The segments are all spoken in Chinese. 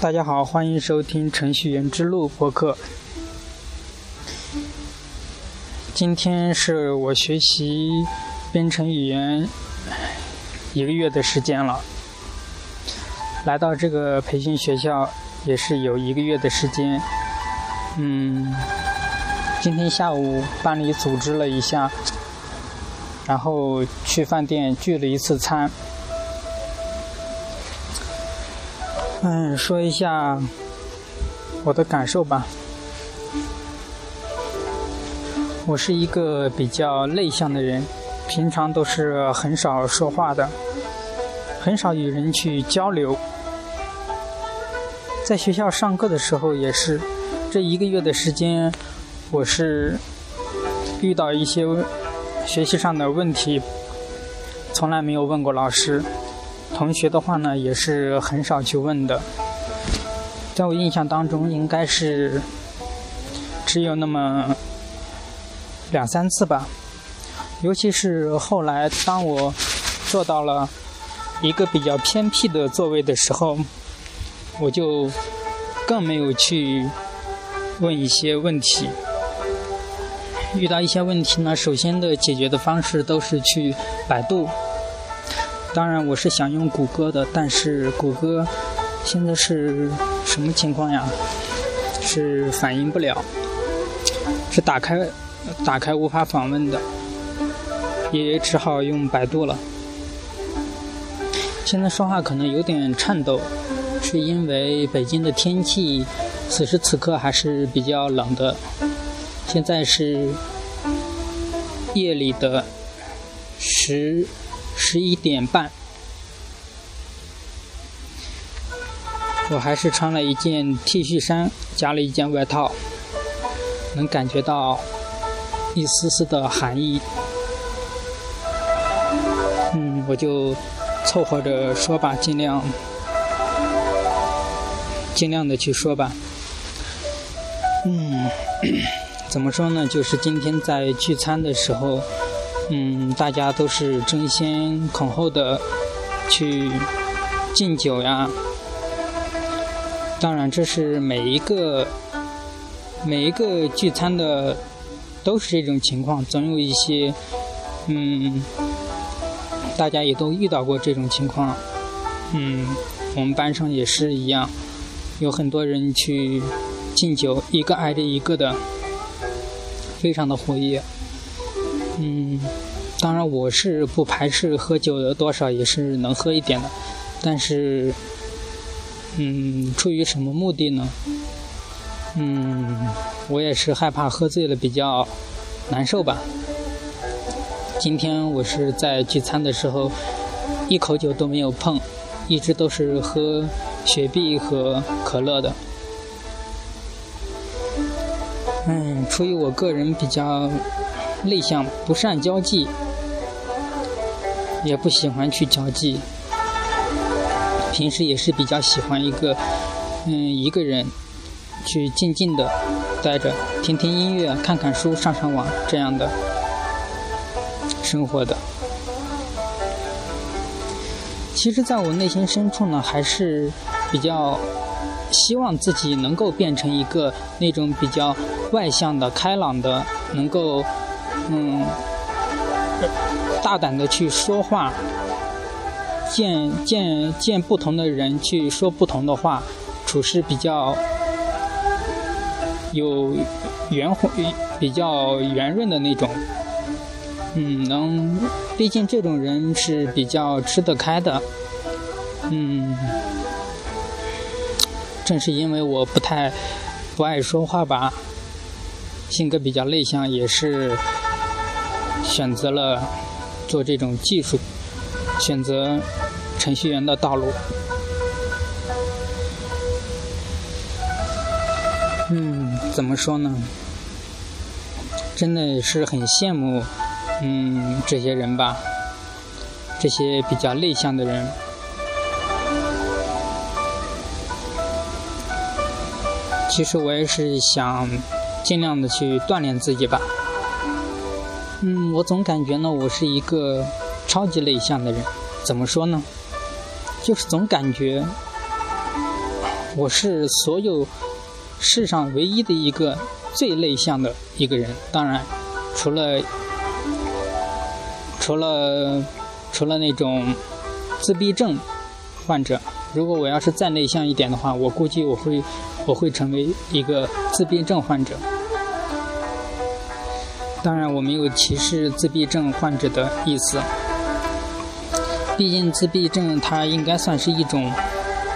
大家好，欢迎收听《程序员之路》播客。今天是我学习编程语言一个月的时间了，来到这个培训学校也是有一个月的时间。嗯，今天下午班里组织了一下，然后去饭店聚了一次餐。嗯，说一下我的感受吧。我是一个比较内向的人，平常都是很少说话的，很少与人去交流。在学校上课的时候也是，这一个月的时间，我是遇到一些学习上的问题，从来没有问过老师。同学的话呢，也是很少去问的。在我印象当中，应该是只有那么两三次吧。尤其是后来，当我坐到了一个比较偏僻的座位的时候，我就更没有去问一些问题。遇到一些问题呢，首先的解决的方式都是去百度。当然，我是想用谷歌的，但是谷歌现在是什么情况呀？是反应不了，是打开打开无法访问的，也只好用百度了。现在说话可能有点颤抖，是因为北京的天气此时此刻还是比较冷的。现在是夜里的十。十一点半，我还是穿了一件 T 恤衫，加了一件外套，能感觉到一丝丝的寒意。嗯，我就凑合着说吧，尽量尽量的去说吧。嗯，怎么说呢？就是今天在聚餐的时候。嗯，大家都是争先恐后的去敬酒呀。当然，这是每一个每一个聚餐的都是这种情况，总有一些嗯，大家也都遇到过这种情况。嗯，我们班上也是一样，有很多人去敬酒，一个挨着一个的，非常的活跃。嗯，当然我是不排斥喝酒的，多少也是能喝一点的，但是，嗯，出于什么目的呢？嗯，我也是害怕喝醉了比较难受吧。今天我是在聚餐的时候，一口酒都没有碰，一直都是喝雪碧和可乐的。嗯，出于我个人比较。内向，不善交际，也不喜欢去交际。平时也是比较喜欢一个，嗯，一个人去静静的待着，听听音乐，看看书，上上网这样的生活的。其实，在我内心深处呢，还是比较希望自己能够变成一个那种比较外向的、开朗的，能够。嗯，大胆的去说话，见见见不同的人去说不同的话，处事比较有圆滑、比较圆润的那种。嗯，能，毕竟这种人是比较吃得开的。嗯，正是因为我不太不爱说话吧，性格比较内向，也是。选择了做这种技术，选择程序员的道路。嗯，怎么说呢？真的是很羡慕，嗯，这些人吧，这些比较内向的人。其实我也是想尽量的去锻炼自己吧。嗯，我总感觉呢，我是一个超级内向的人。怎么说呢？就是总感觉我是所有世上唯一的一个最内向的一个人。当然，除了除了除了那种自闭症患者，如果我要是再内向一点的话，我估计我会。我会成为一个自闭症患者。当然，我没有歧视自闭症患者的意思。毕竟，自闭症它应该算是一种，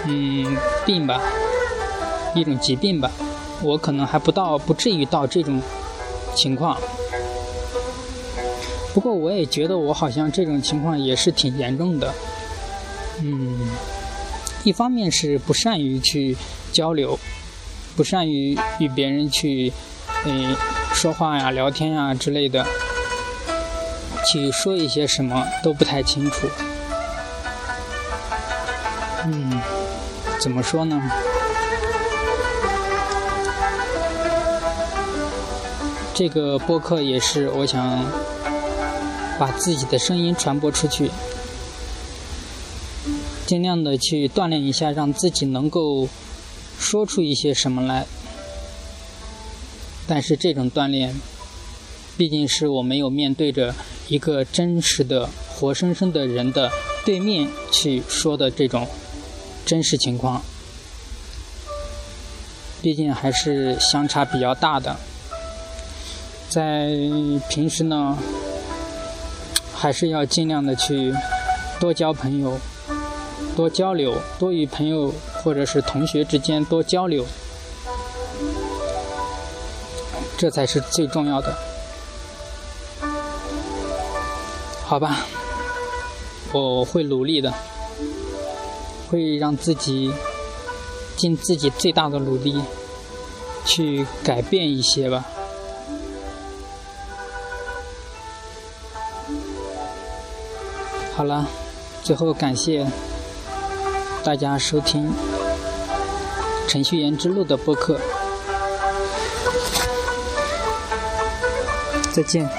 嗯，病吧，一种疾病吧。我可能还不到，不至于到这种情况。不过，我也觉得我好像这种情况也是挺严重的。嗯，一方面是不善于去交流。不善于与别人去，嗯，说话呀、聊天呀之类的，去说一些什么都不太清楚。嗯，怎么说呢？这个播客也是我想把自己的声音传播出去，尽量的去锻炼一下，让自己能够。说出一些什么来，但是这种锻炼，毕竟是我没有面对着一个真实的、活生生的人的对面去说的这种真实情况，毕竟还是相差比较大的。在平时呢，还是要尽量的去多交朋友。多交流，多与朋友或者是同学之间多交流，这才是最重要的。好吧，我会努力的，会让自己尽自己最大的努力去改变一些吧。好了，最后感谢。大家收听《程序员之路》的播客，再见。